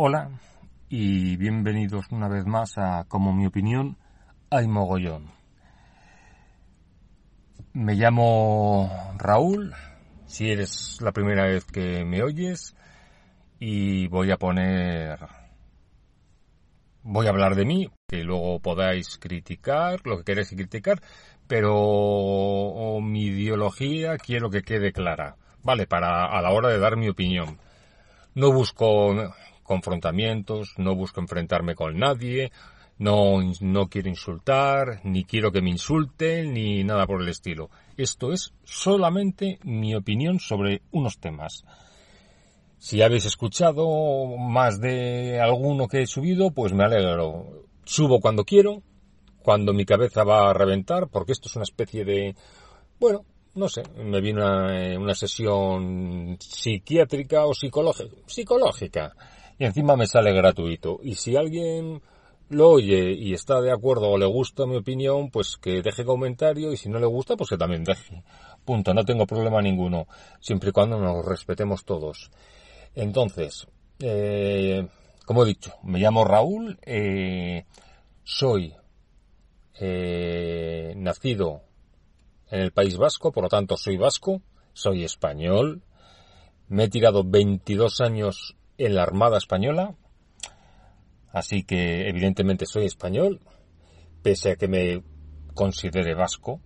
Hola y bienvenidos una vez más a Como mi opinión hay mogollón. Me llamo Raúl, si eres la primera vez que me oyes, y voy a poner... Voy a hablar de mí, que luego podáis criticar lo que queréis criticar, pero mi ideología quiero que quede clara, ¿vale? Para a la hora de dar mi opinión. No busco confrontamientos, no busco enfrentarme con nadie, no, no quiero insultar, ni quiero que me insulten, ni nada por el estilo. Esto es solamente mi opinión sobre unos temas. Si habéis escuchado más de alguno que he subido, pues me alegro. Subo cuando quiero, cuando mi cabeza va a reventar, porque esto es una especie de, bueno, no sé, me viene una, una sesión psiquiátrica o psicológica, psicológica y encima me sale gratuito. Y si alguien lo oye y está de acuerdo o le gusta mi opinión, pues que deje comentario y si no le gusta, pues que también deje. Punto, no tengo problema ninguno, siempre y cuando nos respetemos todos. Entonces, eh, como he dicho, me llamo Raúl, eh, soy eh, nacido en el País Vasco, por lo tanto soy vasco, soy español, me he tirado 22 años en la Armada Española, así que evidentemente soy español, pese a que me considere vasco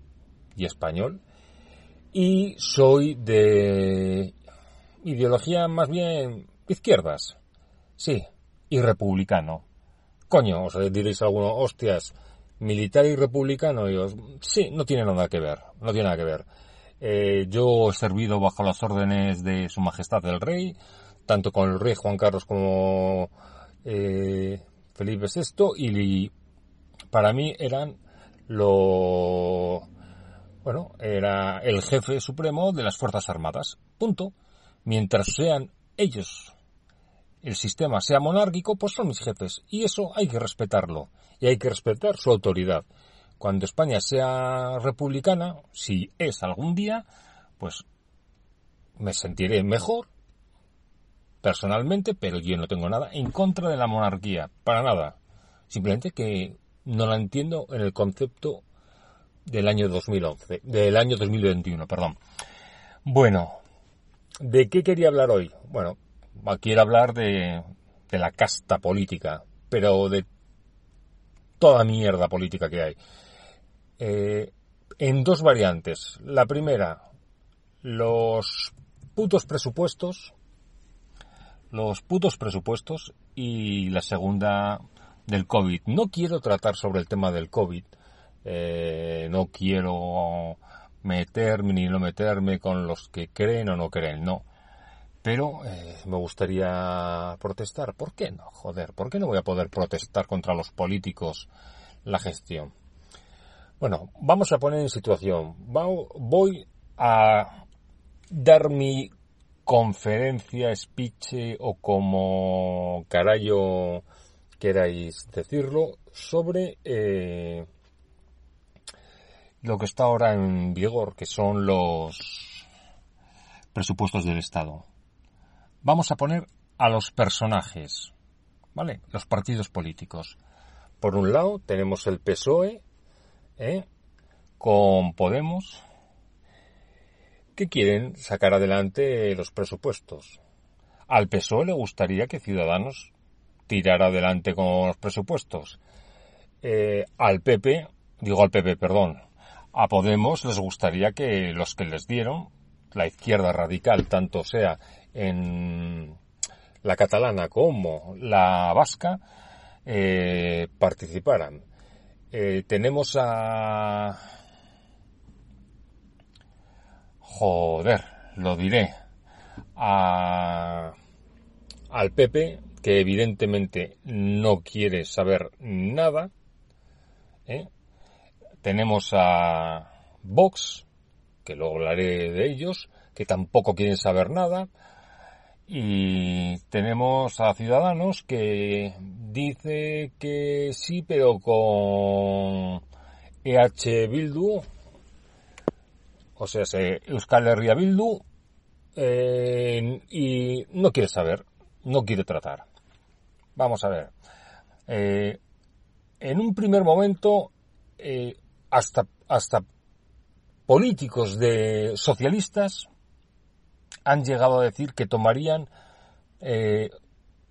y español, y soy de ideología más bien izquierdas, sí, y republicano. Coño, os diréis alguno, hostias, militar y republicano, y sí, no tiene nada que ver, no tiene nada que ver. Eh, yo he servido bajo las órdenes de Su Majestad el Rey, tanto con el rey Juan Carlos como eh, Felipe VI y para mí eran lo bueno era el jefe supremo de las fuerzas armadas punto. Mientras sean ellos el sistema sea monárquico pues son mis jefes y eso hay que respetarlo y hay que respetar su autoridad. Cuando España sea republicana si es algún día pues me sentiré mejor personalmente, pero yo no tengo nada en contra de la monarquía, para nada. Simplemente que no la entiendo en el concepto del año 2011, del año 2021, perdón. Bueno, ¿de qué quería hablar hoy? Bueno, quiero hablar de, de la casta política, pero de toda mierda política que hay. Eh, en dos variantes. La primera, los putos presupuestos los putos presupuestos y la segunda del COVID. No quiero tratar sobre el tema del COVID, eh, no quiero meterme ni no meterme con los que creen o no creen, no. Pero eh, me gustaría protestar. ¿Por qué no? Joder, ¿por qué no voy a poder protestar contra los políticos la gestión? Bueno, vamos a poner en situación. Voy a dar mi conferencia, speech o como carayo queráis decirlo, sobre eh, lo que está ahora en vigor, que son los presupuestos del Estado. Vamos a poner a los personajes, ¿vale? Los partidos políticos. Por un lado tenemos el PSOE, ¿eh? con Podemos, que quieren sacar adelante los presupuestos. Al PSOE le gustaría que Ciudadanos tirara adelante con los presupuestos. Eh, al PP, digo al PP, perdón, a Podemos les gustaría que los que les dieron, la izquierda radical, tanto sea en la catalana como la vasca, eh, participaran. Eh, tenemos a joder, lo diré, a, al PP que evidentemente no quiere saber nada. ¿eh? Tenemos a Vox, que luego hablaré de ellos, que tampoco quieren saber nada. Y tenemos a Ciudadanos que dice que sí, pero con EH Bildu, o sea, Euskal Herria Bildu, eh, y no quiere saber, no quiere tratar. Vamos a ver. Eh, en un primer momento, eh, hasta, hasta políticos de socialistas han llegado a decir que tomarían eh,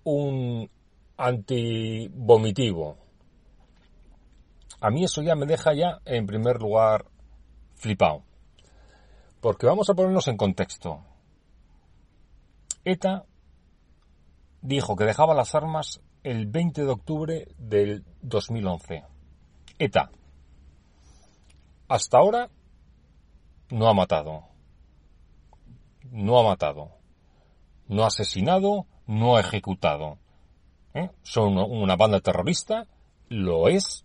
un antivomitivo. A mí eso ya me deja ya, en primer lugar, flipado. Porque vamos a ponernos en contexto. ETA dijo que dejaba las armas el 20 de octubre del 2011. ETA. Hasta ahora no ha matado. No ha matado. No ha asesinado, no ha ejecutado. ¿Eh? Son una banda terrorista, lo es,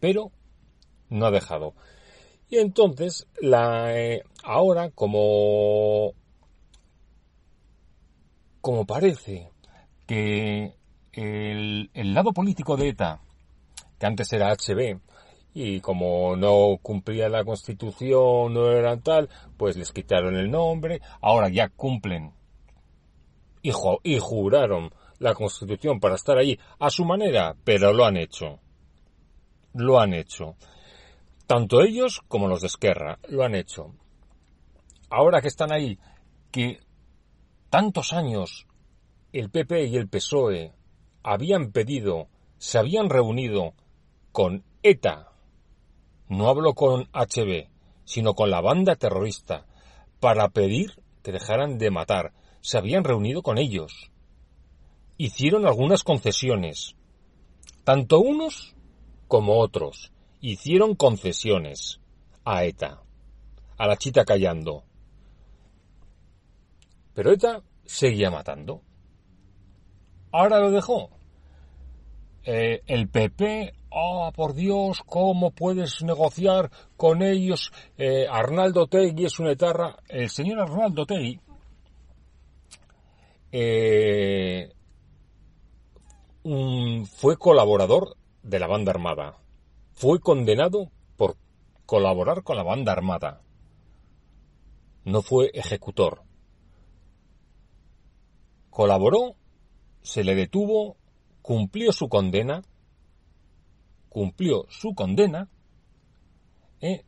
pero no ha dejado. Y entonces, la, eh, ahora, como, como parece que el, el lado político de ETA, que antes era HB, y como no cumplía la constitución, no eran tal, pues les quitaron el nombre, ahora ya cumplen y, y juraron la constitución para estar allí a su manera, pero lo han hecho. Lo han hecho. Tanto ellos como los de Esquerra lo han hecho. Ahora que están ahí, que tantos años el PP y el PSOE habían pedido, se habían reunido con ETA, no hablo con HB, sino con la banda terrorista, para pedir que dejaran de matar. Se habían reunido con ellos. Hicieron algunas concesiones. Tanto unos como otros hicieron concesiones a ETA, a la chita callando. Pero ETA seguía matando. Ahora lo dejó. Eh, el PP ¡Oh, por Dios! ¿Cómo puedes negociar con ellos? Eh, Arnaldo Tegui es una etarra. El señor Arnaldo Tegui eh, fue colaborador de la banda armada. Fue condenado por colaborar con la banda armada. No fue ejecutor. Colaboró, se le detuvo, cumplió su condena cumplió su condena ¿eh?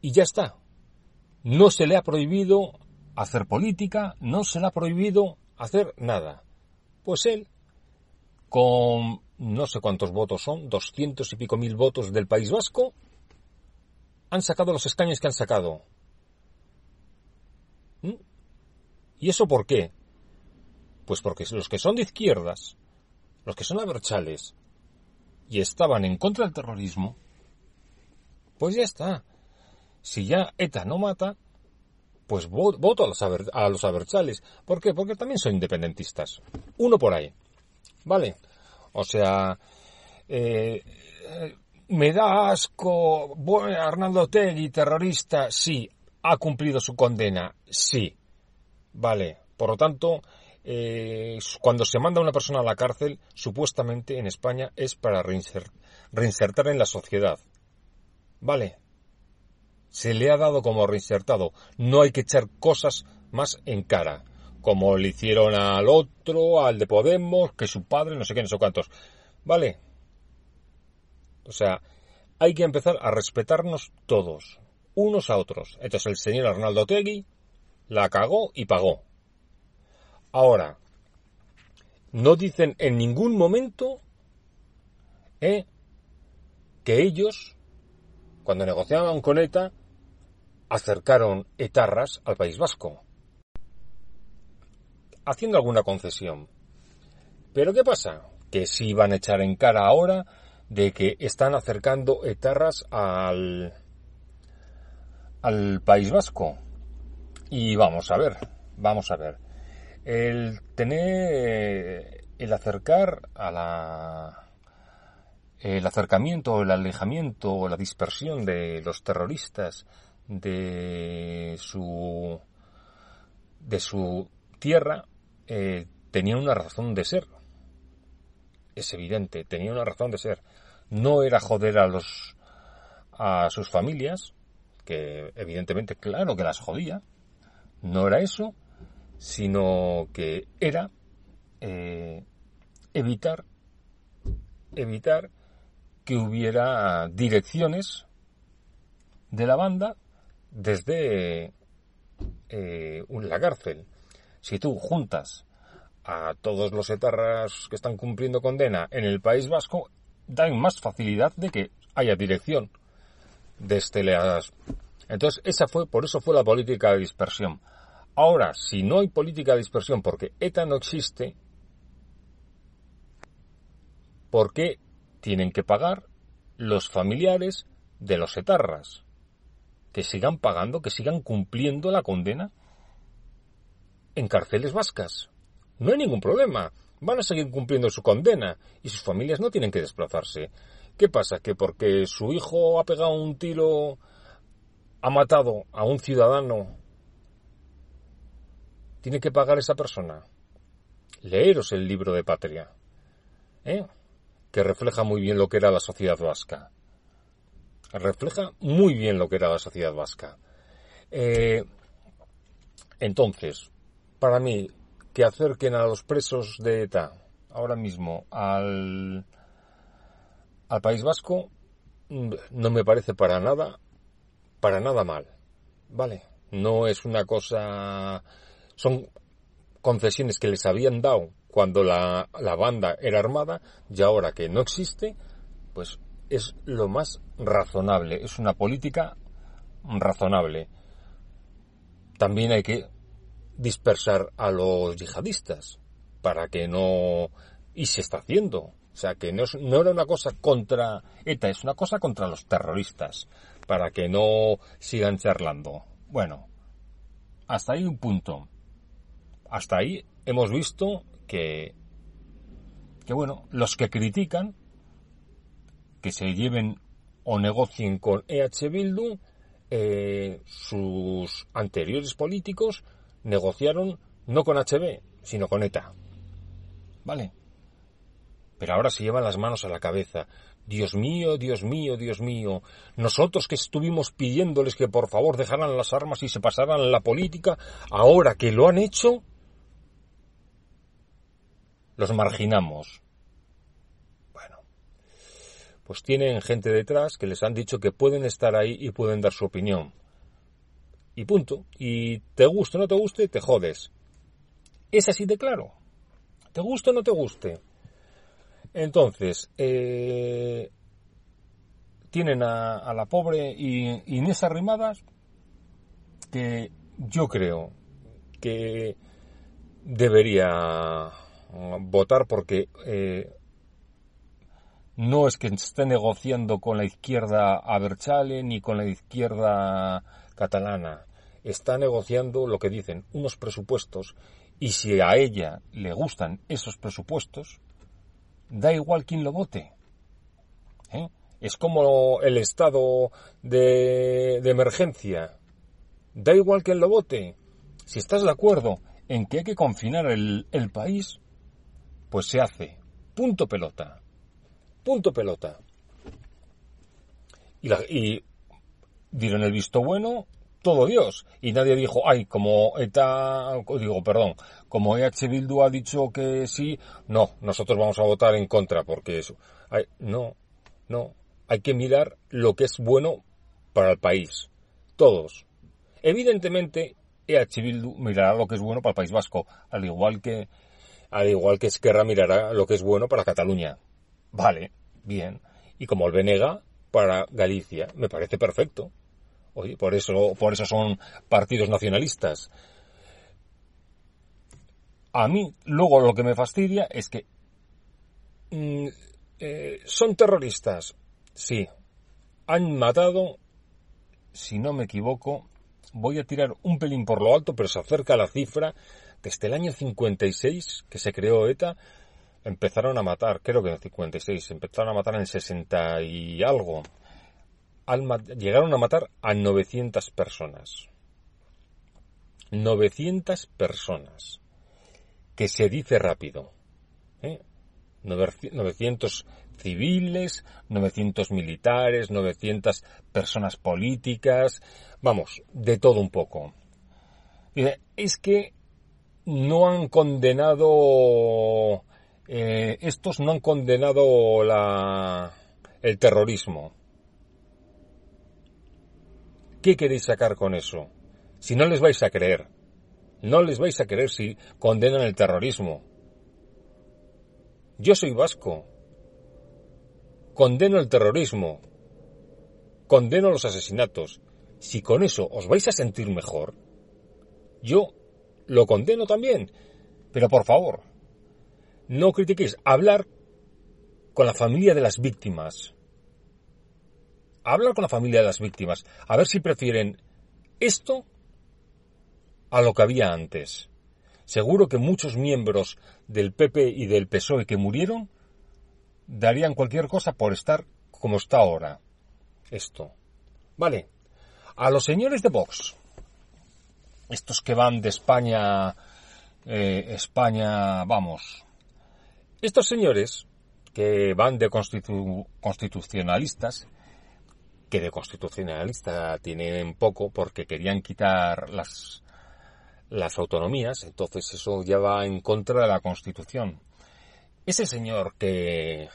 y ya está. No se le ha prohibido hacer política, no se le ha prohibido hacer nada. Pues él, con no sé cuántos votos son, doscientos y pico mil votos del País Vasco, han sacado los escaños que han sacado. ¿Mm? ¿Y eso por qué? Pues porque los que son de izquierdas, los que son aberchales, y estaban en contra del terrorismo, pues ya está. Si ya ETA no mata, pues voto a los, a los abertzales. ¿Por qué? Porque también son independentistas. Uno por ahí. ¿Vale? O sea, eh, me da asco. Arnaldo Tegui, terrorista, sí. Ha cumplido su condena, sí. Vale. Por lo tanto, eh, cuando se manda a una persona a la cárcel, supuestamente en España es para reinsertar en la sociedad. ¿Vale? Se le ha dado como reinsertado. No hay que echar cosas más en cara. Como le hicieron al otro, al de Podemos, que su padre, no sé qué, no sé cuántos. ¿Vale? O sea, hay que empezar a respetarnos todos, unos a otros. Entonces el señor Arnaldo Tegui la cagó y pagó. Ahora, no dicen en ningún momento eh, que ellos, cuando negociaban con ETA, acercaron etarras al País Vasco, haciendo alguna concesión. Pero ¿qué pasa? Que si van a echar en cara ahora de que están acercando etarras al, al País Vasco. Y vamos a ver, vamos a ver. el tener, el acercar a la, el acercamiento, el alejamiento o la dispersión de los terroristas de su, de su tierra eh, tenía una razón de ser. Es evidente, tenía una razón de ser. No era joder a los a sus familias, que evidentemente, claro que las jodía. No era eso, sino que era eh, evitar evitar que hubiera direcciones de la banda desde eh, la cárcel. Si tú juntas a todos los etarras que están cumpliendo condena en el País Vasco, dan más facilidad de que haya dirección desde las... Entonces, esa fue, por eso fue la política de dispersión. Ahora, si no hay política de dispersión porque ETA no existe, ¿por qué tienen que pagar los familiares de los etarras? Que sigan pagando, que sigan cumpliendo la condena en cárceles vascas. No hay ningún problema. Van a seguir cumpliendo su condena y sus familias no tienen que desplazarse. ¿Qué pasa? ¿Que porque su hijo ha pegado un tiro, ha matado a un ciudadano, tiene que pagar esa persona? Leeros el libro de Patria, ¿eh? que refleja muy bien lo que era la sociedad vasca. Refleja muy bien lo que era la sociedad vasca. Eh, entonces, para mí, que acerquen a los presos de ETA ahora mismo al, al País Vasco mm, no me parece para nada, para nada mal. ¿Vale? No es una cosa. Son concesiones que les habían dado cuando la, la banda era armada y ahora que no existe, pues es lo más razonable. Es una política razonable. También hay que dispersar a los yihadistas para que no... Y se está haciendo. O sea, que no, no era una cosa contra ETA, es una cosa contra los terroristas, para que no sigan charlando. Bueno, hasta ahí un punto. Hasta ahí hemos visto que, que bueno, los que critican, que se lleven o negocien con EH Bildu, eh, sus anteriores políticos negociaron no con HB, sino con ETA. ¿Vale? Pero ahora se llevan las manos a la cabeza. Dios mío, Dios mío, Dios mío. Nosotros que estuvimos pidiéndoles que por favor dejaran las armas y se pasaran la política, ahora que lo han hecho, los marginamos. Bueno, pues tienen gente detrás que les han dicho que pueden estar ahí y pueden dar su opinión y punto. Y te guste o no te guste, te jodes. Es así de claro. Te guste o no te guste. Entonces, eh, tienen a, la pobre Inés Arrimadas que yo creo que debería votar porque eh, no es que esté negociando con la izquierda Aberchale ni con la izquierda catalana está negociando lo que dicen, unos presupuestos, y si a ella le gustan esos presupuestos, da igual quién lo vote. ¿Eh? Es como el estado de, emergencia. Da igual quién lo vote. Si estás de acuerdo en que hay que confinar el, el país, pues se hace. Punto pelota. Punto pelota. Y, la, y dieron el visto bueno todo Dios. Y nadie dijo, ay, como ETA, digo, perdón, como EH Bildu ha dicho que sí, no, nosotros vamos a votar en contra, porque eso. no, no. Hay que mirar lo que es bueno para el país. Todos. Evidentemente, EH Bildu mirará lo que es bueno para el País Vasco, al igual que, al igual que Esquerra mirará lo que es bueno para Cataluña. Vale, bien. Y como el Venega, para Galicia. Me parece perfecto. Oye, por eso, por eso son partidos nacionalistas. A mí, luego lo que me fastidia es que mm, eh, son terroristas. Sí. Han matado, si no me equivoco, voy a tirar un pelín por lo alto, pero se acerca la cifra desde el año 56 que se creó ETA, empezaron a matar, creo que en el 56, empezaron a matar en el 60 y algo. Llegaron a matar a 900 personas. 900 personas. Que se dice rápido. ¿eh? 900 civiles, 900 militares, 900 personas políticas, vamos, de todo un poco. Es que no han condenado, eh, estos no han condenado la, el terrorismo. ¿Qué queréis sacar con eso? Si no les vais a creer, no les vais a creer si condenan el terrorismo. Yo soy vasco. Condeno el terrorismo. Condeno los asesinatos. Si con eso os vais a sentir mejor, yo lo condeno también. Pero por favor, no critiquéis. Hablar con la familia de las víctimas. Hablar con la familia de las víctimas. A ver si prefieren esto a lo que había antes. Seguro que muchos miembros del PP y del PSOE que murieron darían cualquier cosa por estar como está ahora. Esto. Vale. A los señores de Vox, estos que van de España, eh, España, vamos. Estos señores que van de constitucionalistas, que de constitucionalista tienen poco porque querían quitar las las autonomías, entonces eso ya va en contra de la Constitución. Ese señor que,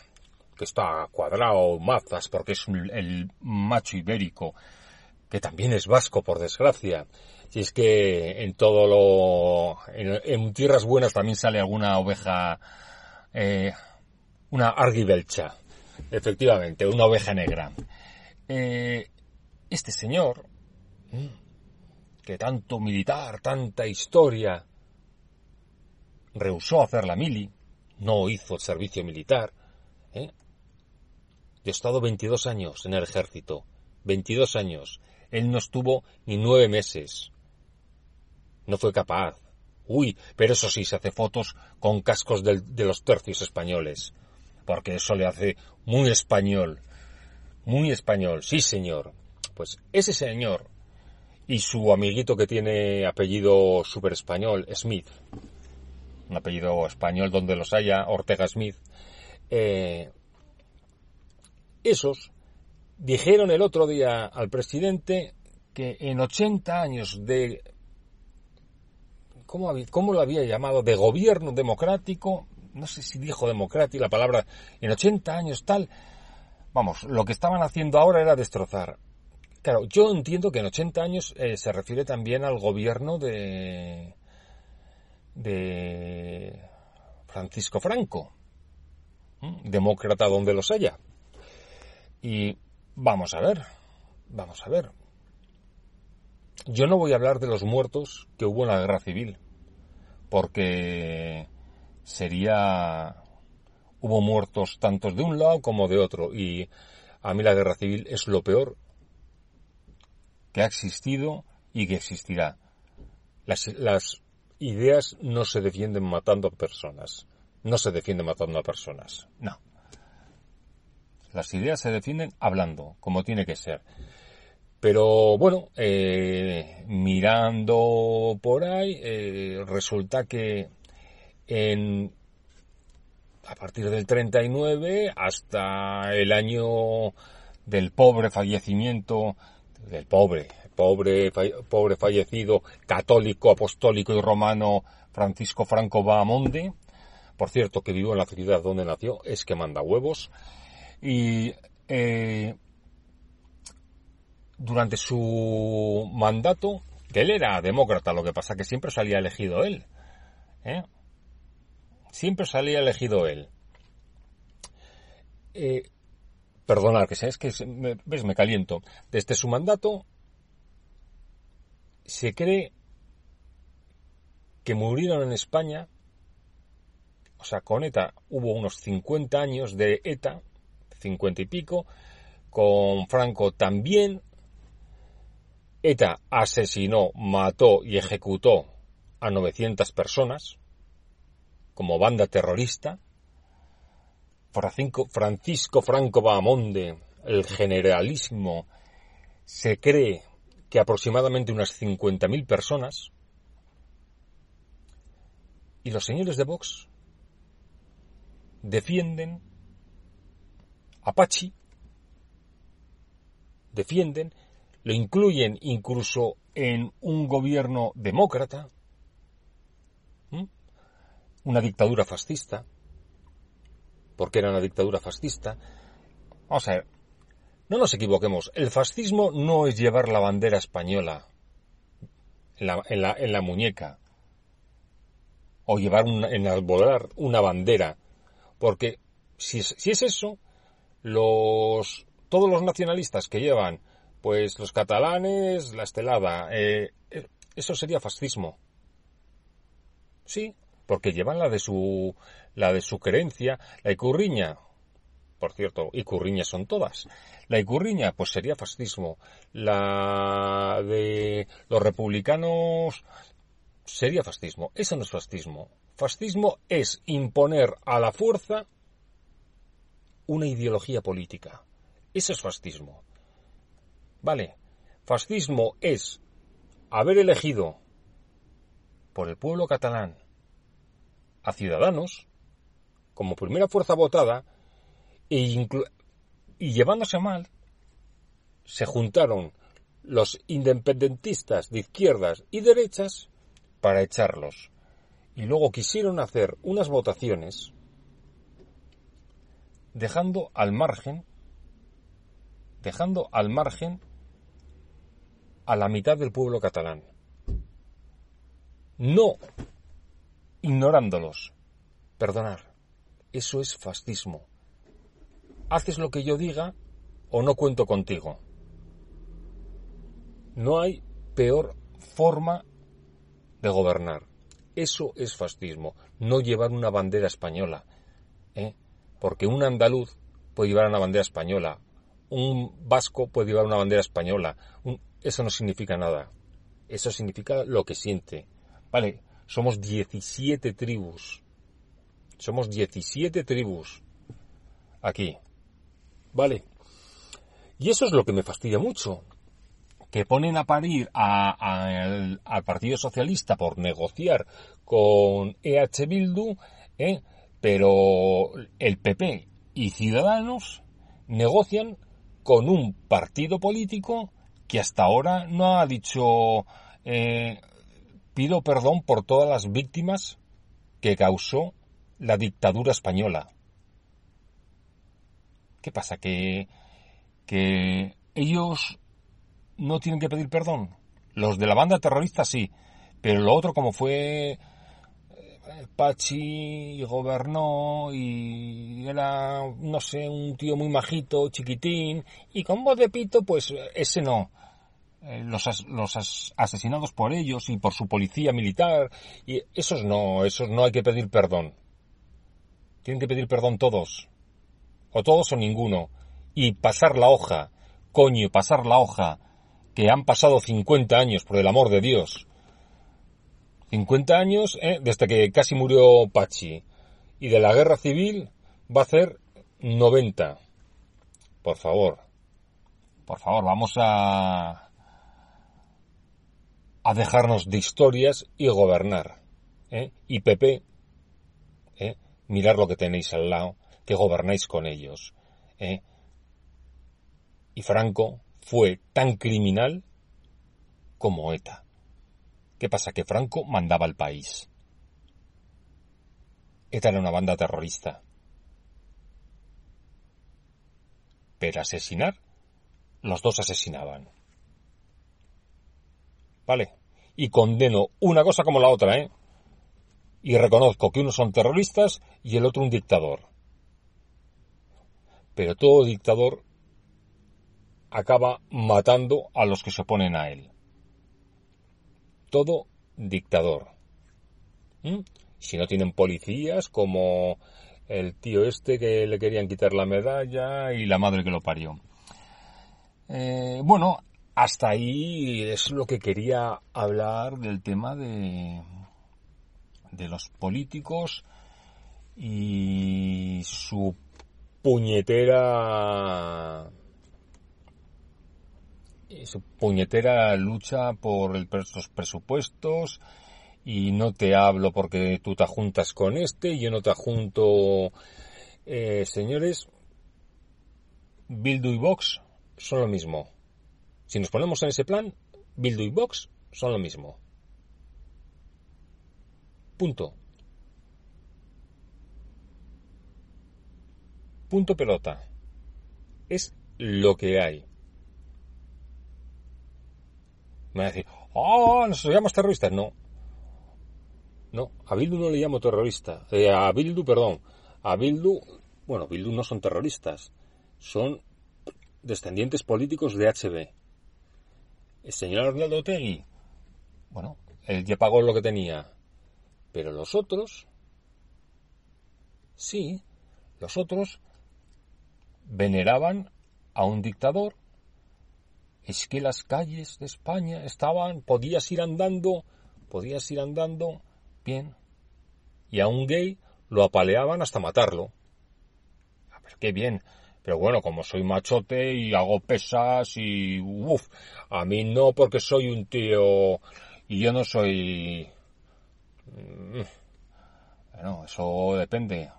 que está cuadrado mazas porque es el macho ibérico, que también es vasco por desgracia, si es que en todo lo, en, tierras buenas también sale alguna oveja, eh, una arguibelcha, efectivamente, una oveja negra. Eh, este señor, que tanto militar, tanta historia, rehusó hacer la mili, no hizo el servicio militar. ¿eh? Yo he estado 22 años en el ejército, 22 años. Él no estuvo ni nueve meses. No fue capaz. Uy, pero eso sí, se hace fotos con cascos de los tercios españoles, porque eso le hace muy español. Muy español, sí señor. Pues ese señor y su amiguito que tiene apellido super español, Smith, un apellido español donde los haya, Ortega Smith, eh, esos dijeron el otro día al presidente que en 80 años de, ¿cómo, ¿cómo lo había llamado? De gobierno democrático, no sé si dijo democrático la palabra, en 80 años tal, vamos, lo que estaban haciendo ahora era destrozar Claro, yo entiendo que en 80 años eh, se refiere también al gobierno de, de Francisco Franco, demócrata donde los haya. Y vamos a ver, vamos a ver. Yo no voy a hablar de los muertos que hubo en la guerra civil, porque sería... Hubo muertos tantos de un lado como de otro, y a mí la guerra civil es lo peor que ha existido y que existirá. Las, ideas no se defienden matando a personas. No se defienden matando a personas. No. Las ideas se defienden hablando, como tiene que ser. Pero bueno, eh, mirando por ahí, eh, resulta que en, a partir del 39 hasta el año del pobre fallecimiento del pobre, pobre, pobre fallecido católico, apostólico y romano Francisco Franco Bahamonde, por cierto que vivió en la ciudad donde nació, es que manda huevos, y eh, durante su mandato, que él era demócrata, lo que pasa que siempre salía elegido él, ¿eh? Siempre salía elegido él. Eh, Perdonad, que es que me, ves, me caliento. Desde su mandato se cree que murieron en España, o sea, con ETA hubo unos 50 años de ETA, 50 y pico, con Franco también. ETA asesinó, mató y ejecutó a 900 personas como banda terrorista. Francisco, Francisco Franco Bahamonde, el generalísimo, se cree que aproximadamente unas 50.000 personas. Y los señores de Vox defienden a Pachi, defienden, lo incluyen incluso en un gobierno demócrata, una dictadura fascista, porque era una dictadura fascista. Vamos a ver, no nos equivoquemos, el fascismo no es llevar la bandera española en la, en la, muñeca o llevar en en volar una bandera, porque si, si es eso, los todos los nacionalistas que llevan pues los catalanes, la estelada, eh, eh, eso sería fascismo. Sí, porque llevan la de su la de su creencia, la icurriña. Por cierto, icurriñas son todas. La icurriña, pues sería fascismo. La de los republicanos sería fascismo. Eso no es fascismo. Fascismo es imponer a la fuerza una ideología política. Eso es fascismo. Vale, fascismo es haber elegido por el pueblo catalán a Ciudadanos como primera fuerza votada e y llevándose mal se juntaron los independentistas de izquierdas y derechas para echarlos. Y luego quisieron hacer unas votaciones dejando al margen dejando al margen a la mitad del pueblo catalán. No ignorándolos. Perdonar. Eso es fascismo. Haces lo que yo diga o no cuento contigo. No hay peor forma de gobernar. Eso es fascismo. No llevar una bandera española. ¿eh? Porque un andaluz puede llevar una bandera española. Un vasco puede llevar una bandera española. Eso no significa nada. Eso significa lo que siente. Vale, somos 17 tribus. Somos 17 tribus. Aquí. Vale. Y eso es lo que me fastidia mucho. Que ponen a parir al, Partido Socialista por negociar con EH Bildu, ¿eh? pero el PP y Ciudadanos negocian con un partido político que hasta ahora no ha dicho eh, pido perdón por todas las víctimas que causó la dictadura española. ¿Qué pasa? ¿Que, que ellos no tienen que pedir perdón? Los de la banda terrorista sí, pero lo otro como fue eh, Pachi gobernó y era, no sé, un tío muy majito, chiquitín, y con voz de pito, pues ese no. Eh, los, los asesinados por ellos y por su policía militar, y esos no, esos no hay que pedir perdón. Tienen que pedir perdón todos. O todos o ninguno. Y pasar la hoja. Coño, pasar la hoja. Que han pasado 50 años, por el amor de Dios. 50 años ¿eh? desde que casi murió Pachi. Y de la guerra civil va a ser 90. Por favor. Por favor, vamos a a dejarnos de historias y gobernar. ¿eh? Y Pepe, ¿eh? mirar lo que tenéis al lado, que gobernáis con ellos. ¿eh? Y Franco fue tan criminal como ETA. ¿Qué pasa? Que Franco mandaba al país. ETA era una banda terrorista. Pero asesinar, los dos asesinaban. ¿Vale? Y condeno una cosa como la otra, ¿eh? Y reconozco que unos son terroristas y el otro un dictador. Pero todo dictador acaba matando a los que se oponen a él. Todo dictador. ¿Mm? Si no tienen policías como el tío este que le querían quitar la medalla y la madre que lo parió. Eh, bueno, hasta ahí es lo que quería hablar del tema de, de los políticos y su puñetera su puñetera lucha por los presupuestos. Y no te hablo porque tú te juntas con este y yo no te junto eh, señores. Bildu y Vox son lo mismo si nos ponemos en ese plan Bildu y Vox son lo mismo punto punto pelota. Es lo que hay. Me va a decir, ¡oh! ¿Nos llamamos terroristas? No. No, a Bildu no le llamo terrorista. Eh, a Bildu, perdón. A Bildu, bueno, Bildu no son terroristas. Son descendientes políticos de HB. El señor Arnaldo Otegui, bueno, él ya pagó lo que tenía. Pero los otros, sí, los otros veneraban a un dictador. Es que las calles de España estaban, podías ir andando, podías ir andando, bien. Y a un gay lo apaleaban hasta matarlo. A ver, qué bien. Pero bueno, como soy machote y hago pesas y uff, a mí no porque soy un tío y yo no soy... Mm, bueno, eso depende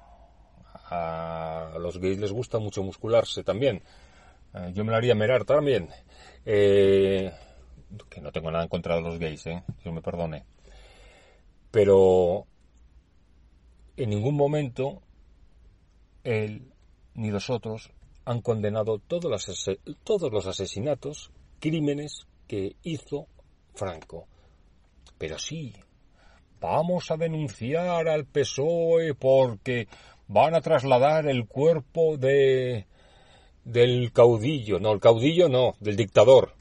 a los gays les gusta mucho muscularse también. Eh, yo me lo haría mirar también. Eh, que no tengo nada en contra de los gays, eh, Dios me perdone. Pero en ningún momento él ni los otros han condenado todos los, todos los asesinatos, crímenes que hizo Franco. Pero sí, vamos a denunciar al PSOE porque van a trasladar el cuerpo de del caudillo, no, el caudillo no, del dictador.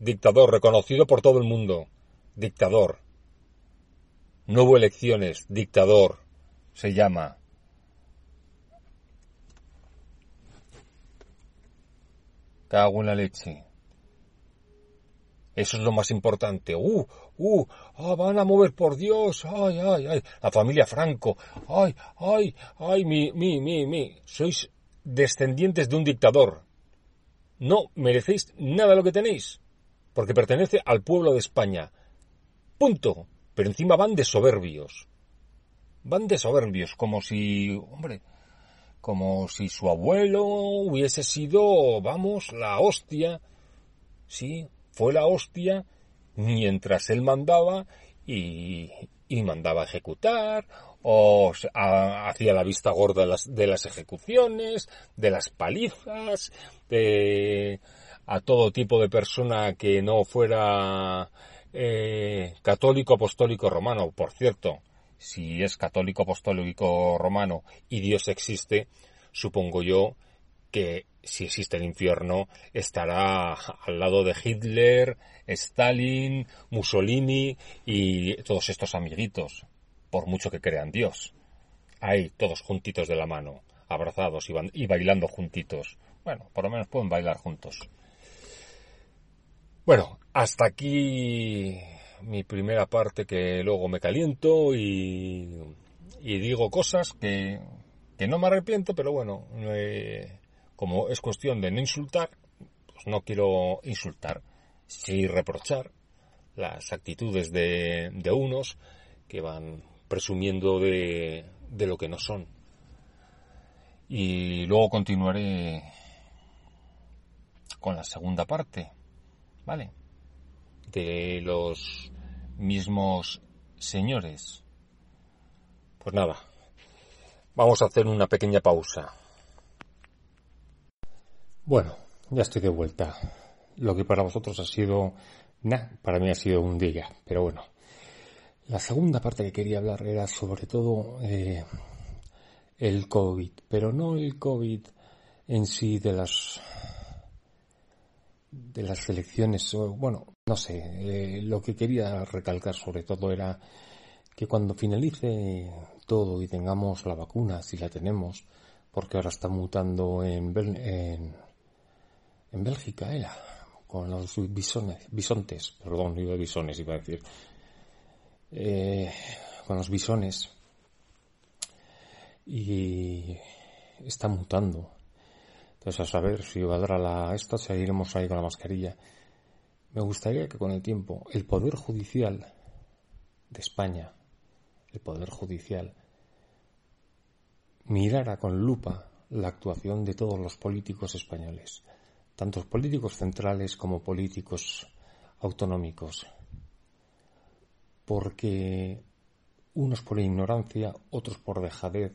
Dictador reconocido por todo el mundo. Dictador. No hubo elecciones, dictador se llama. Cago en la leche. Eso es lo más importante. ¡Uh! ¡Uh! ¡Ah, van a mover por Dios! ¡Ay, ay, ay! La familia Franco. ¡Ay, ay, ay! Mi, mi, mi, mi. Sois descendientes de un dictador. No merecéis nada lo que tenéis. Porque pertenece al pueblo de España. Punto. Pero encima van de soberbios. Van de soberbios, como si, hombre, como si su abuelo hubiese sido, vamos, la hostia. Sí, fue la hostia mientras él mandaba y, mandaba ejecutar o hacía la vista gorda de las, de las ejecuciones, de las palizas, de, a todo tipo de persona que no fuera eh, católico apostólico romano. Por cierto, si es católico apostólico romano y Dios existe, supongo yo que si existe el infierno, estará al lado de Hitler, Stalin, Mussolini y todos estos amiguitos, por mucho que crean Dios. Ahí, todos juntitos de la mano, abrazados y, bailando juntitos. Bueno, por lo menos pueden bailar juntos. Bueno, hasta aquí mi primera parte que luego me caliento y, digo cosas que, que no me arrepiento, pero bueno, eh, como es cuestión de no insultar, pues no quiero insultar, sí reprochar las actitudes de, de unos que van presumiendo de, de lo que no son. Y luego continuaré con la segunda parte, ¿vale? De los mismos señores. Pues nada, vamos a hacer una pequeña pausa. Bueno, ya estoy de vuelta. Lo que para vosotros ha sido, nada, para mí ha sido un día, pero bueno. La segunda parte que quería hablar era sobre todo eh, el COVID, pero no el COVID en sí de las de las elecciones, bueno, no sé, eh, lo que quería recalcar sobre todo era que cuando finalice todo y tengamos la vacuna, si la tenemos, porque ahora está mutando en, en en Bélgica era, con los bisones, bisontes, perdón, a bisones, iba a decir, eh, con los bisones y está mutando. Entonces, a saber si valdrá la esta, seguiremos ahí con la mascarilla. Me gustaría que con el tiempo el Poder Judicial de España, el Poder Judicial, mirara con lupa la actuación de todos los políticos españoles, tanto políticos centrales como políticos autonómicos, porque unos por ignorancia, otros por dejadez,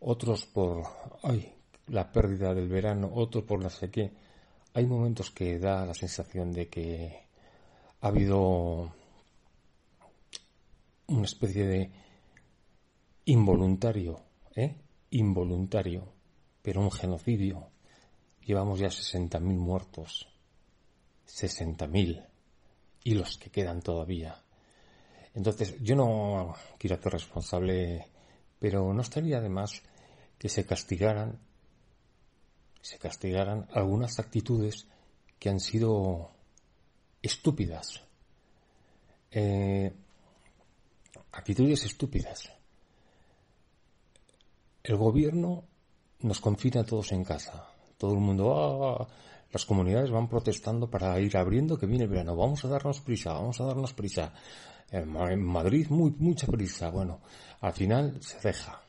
otros por ay, la pérdida del verano, otros por no sé qué. Hay momentos que da la sensación de que ha habido una especie de involuntario, ¿eh? Involuntario, pero un genocidio. Llevamos ya 60.000 muertos. 60.000. Y los que quedan todavía. Entonces, yo no quiero hacer responsable, pero no estaría de más que se castigaran, se castigaran algunas actitudes que han sido estúpidas. Eh, actitudes estúpidas. El gobierno nos confina a todos en casa. Todo el mundo, ah, las comunidades van protestando para ir abriendo que viene el verano. Vamos a darnos prisa, vamos a darnos prisa. En Madrid mucha prisa. Bueno, al final se deja.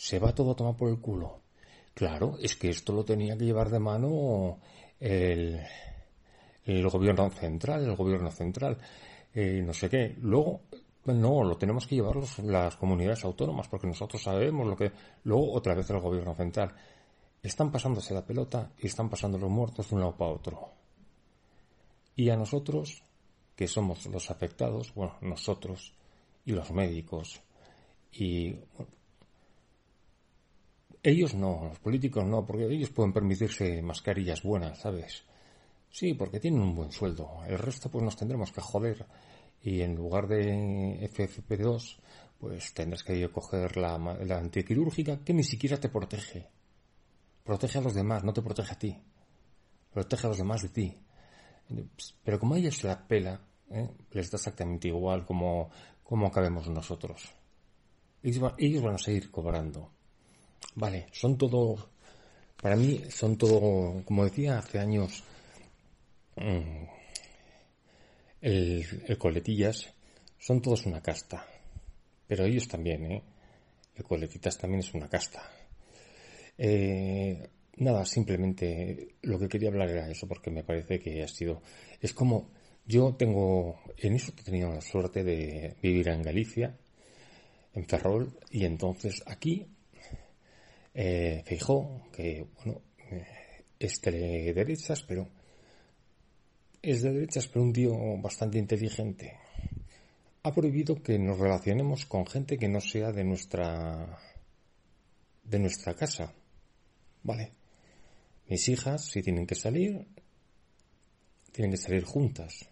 Se va todo a tomar por el culo. Claro, es que esto lo tenía que llevar de mano el, el gobierno central, el gobierno central, eh, no sé qué. Luego, no, lo tenemos que llevar las comunidades autónomas porque nosotros sabemos lo que. Luego, otra vez el gobierno central. Están pasándose la pelota y están pasando los muertos de un lado para otro. Y a nosotros, que somos los afectados, bueno, nosotros y los médicos y ellos no, los políticos no, porque ellos pueden permitirse mascarillas buenas, ¿sabes? Sí, porque tienen un buen sueldo. El resto pues nos tendremos que joder. Y en lugar de FFP2, pues tendrás que coger la, la antiquirúrgica que ni siquiera te protege. Protege a los demás, no te protege a ti. Protege a los demás de ti. Pero como a ellos la pela, ¿eh? les da exactamente igual como, como acabemos nosotros. Ellos van a seguir cobrando. Vale, son todo, para mí son todo, como decía hace años, mm, el, coletillas, son todos una casta. Pero ellos también, ¿eh? El coletitas también es una casta. Eh, nada, simplemente lo que quería hablar era eso, porque me parece que ha sido, es como, yo tengo, en eso he tenido la suerte de vivir en Galicia, en Ferrol, y entonces aquí eh, Feijó, que bueno, eh, es de derechas, pero es de derechas, pero un tío bastante inteligente. Ha prohibido que nos relacionemos con gente que no sea de nuestra de nuestra casa. Vale. Mis hijas, si tienen que salir, tienen que salir juntas.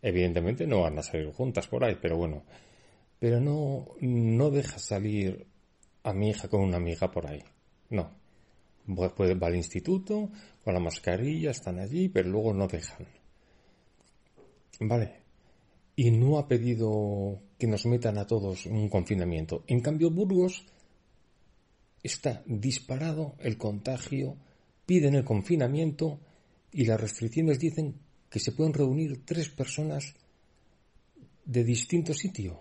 Evidentemente no van a salir juntas por ahí, pero bueno. Pero no, no deja salir a mi hija con una amiga por ahí. No. Puede, va al instituto, con la mascarilla, están allí, pero luego no dejan. Vale. Y no ha pedido que nos metan a todos en un confinamiento. En cambio, Burgos está disparado el contagio, piden el confinamiento y las restricciones dicen que se pueden reunir tres personas de distinto sitio.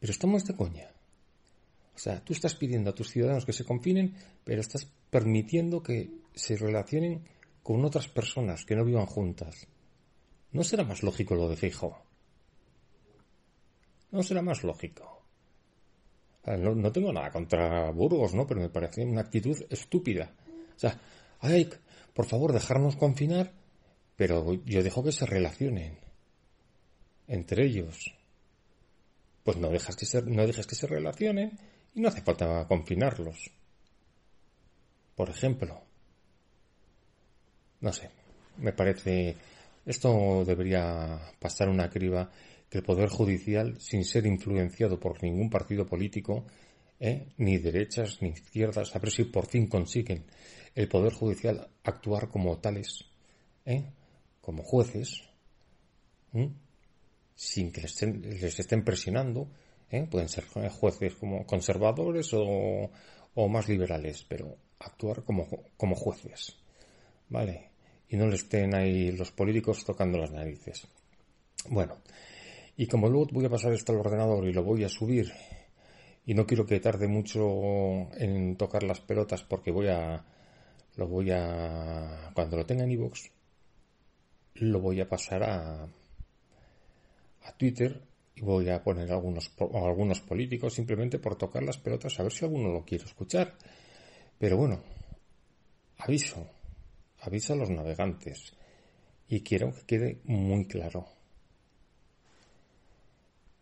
Pero estamos de coña. O sea, tú estás pidiendo a tus ciudadanos que se confinen, pero estás permitiendo que se relacionen con otras personas que no vivan juntas. ¿No será más lógico lo de Fijo? ¿No será más lógico? no, tengo nada contra Burgos, ¿no? Pero me parece una actitud estúpida. O sea, ay, por favor, dejarnos confinar, pero yo dejo que se relacionen entre ellos. Pues no dejas que se, no dejes que se relacionen y no hace falta confinarlos. Por ejemplo. No sé, me parece... Esto debería pasar una criba que el Poder Judicial, sin ser influenciado por ningún partido político, ¿eh? ni derechas ni izquierdas, a ver si por fin consiguen el Poder Judicial actuar como tales, ¿eh? como jueces, sin que les estén, presionando. ¿Eh? Pueden ser jueces como conservadores o, más liberales, pero actuar como, jueces. ¿Vale? Y no le estén ahí los políticos tocando las narices. Bueno, y como luego voy a pasar esto al ordenador y lo voy a subir y no quiero que tarde mucho en tocar las pelotas porque voy a lo voy a cuando lo tenga en iVoox lo voy a pasar a a Twitter y voy a poner algunos algunos políticos simplemente por tocar las pelotas a ver si alguno lo quiere escuchar pero bueno aviso aviso a los navegantes y quiero que quede muy claro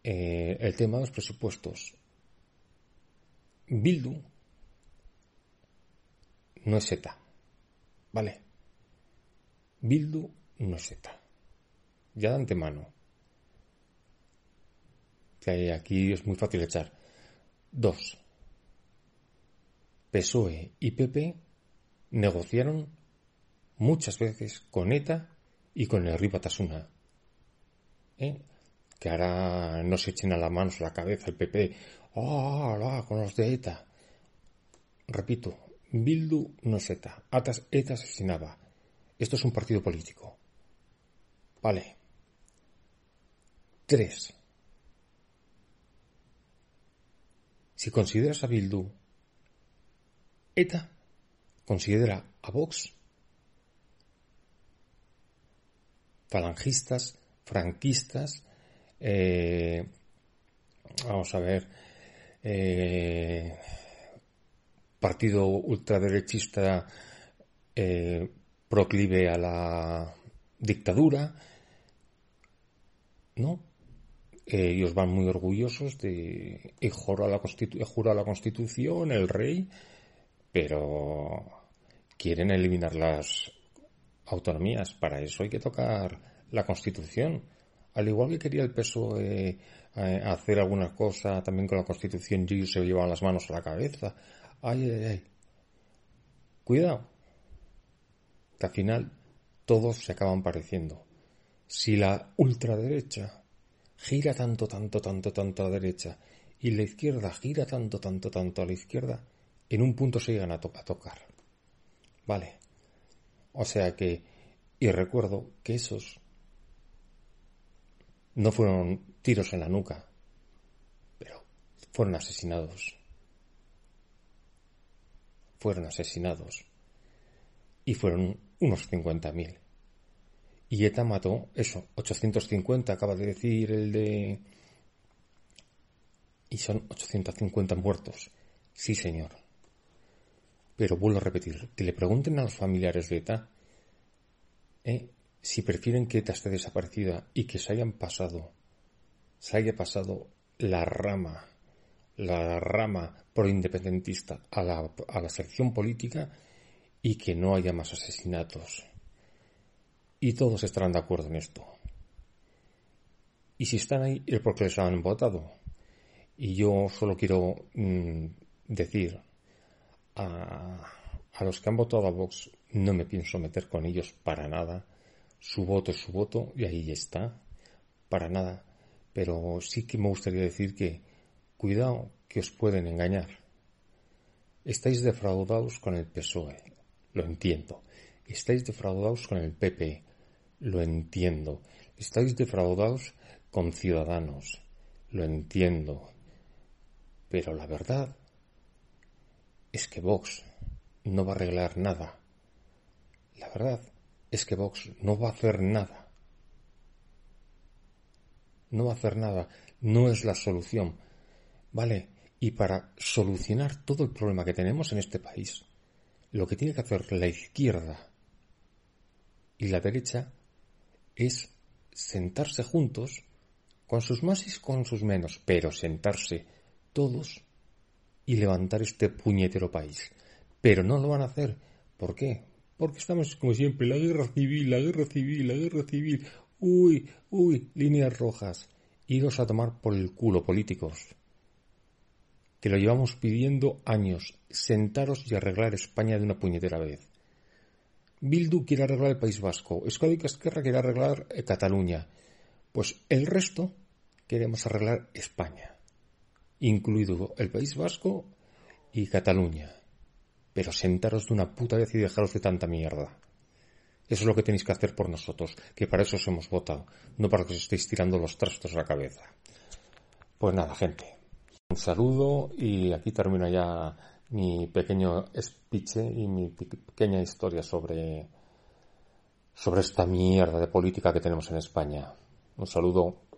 eh, el tema de los presupuestos Bildu no es ETA. ¿Vale? Bildu no es ETA. Ya de antemano. Que aquí es muy fácil echar. Dos. PSOE y PP negociaron muchas veces con ETA y con el Ribatasuna. ¿Eh? Que ahora no se echen a la mano a la cabeza el PP. ¡Ah, con los de ETA! Repito, Bildu no es ETA. ETA asesinaba. Esto es un partido político. Vale. Tres. Si consideras a Bildu ETA, considera a Vox falangistas, franquistas, eh, vamos a ver, eh, partido ultraderechista eh, proclive a la dictadura, ¿no? Eh, ellos van muy orgullosos de he jurado, la la Constitución, el rey, pero quieren eliminar las autonomías. Para eso hay que tocar la Constitución. Al igual que quería el PSOE eh, hacer alguna cosa también con la Constitución y se llevaban las manos a la cabeza. Ay, ay, ay. Cuidado. Que al final todos se acaban pareciendo. Si la ultraderecha gira tanto, tanto, tanto, tanto a la derecha y la izquierda gira tanto, tanto, tanto a la izquierda, en un punto se llegan a, a tocar. Vale. O sea que, y recuerdo que esos no fueron tiros en la nuca, pero fueron asesinados fueron asesinados. Y fueron unos 50.000. Y ETA mató, eso, 850, acaba de decir el de... Y son 850 muertos. Sí, señor. Pero vuelvo a repetir, que le pregunten a los familiares de ETA ¿eh? si prefieren que ETA esté desaparecida y que se hayan pasado, se haya pasado la rama la rama proindependentista a la, a la sección política y que no haya más asesinatos. Y todos estarán de acuerdo en esto. Y si están ahí es porque les han votado. Y yo solo quiero mm, decir a, a los que han votado a Vox, no me pienso meter con ellos para nada. Su voto es su voto y ahí está. Para nada. Pero sí que me gustaría decir que Cuidado que os pueden engañar. Estáis defraudados con el PSOE, lo entiendo. Estáis defraudados con el PP, lo entiendo. Estáis defraudados con Ciudadanos, lo entiendo. Pero la verdad es que Vox no va a arreglar nada. La verdad es que Vox no va a hacer nada. No va a hacer nada. No es la solución. ¿Vale? Y para solucionar todo el problema que tenemos en este país, lo que tiene que hacer la izquierda y la derecha es sentarse juntos, con sus más y con sus menos, pero sentarse todos y levantar este puñetero país. Pero no lo van a hacer. ¿Por qué? Porque estamos, como siempre, la guerra civil, la guerra civil, la guerra civil. Uy, uy, líneas rojas. Iros a tomar por el culo, políticos que lo llevamos pidiendo años, sentaros y arreglar España de una puñetera vez. Bildu quiere arreglar el País Vasco, Euskadi Esquerra quiere arreglar eh, Cataluña. Pues el resto queremos arreglar España, incluido el País Vasco y Cataluña. Pero sentaros de una puta vez y dejaros de tanta mierda. Eso es lo que tenéis que hacer por nosotros, que para eso os hemos votado, no para que os estéis tirando los trastos a la cabeza. Pues nada, gente. Un saludo y aquí termina ya mi pequeño speech y mi pequeña historia sobre, sobre esta mierda de política que tenemos en España. Un saludo.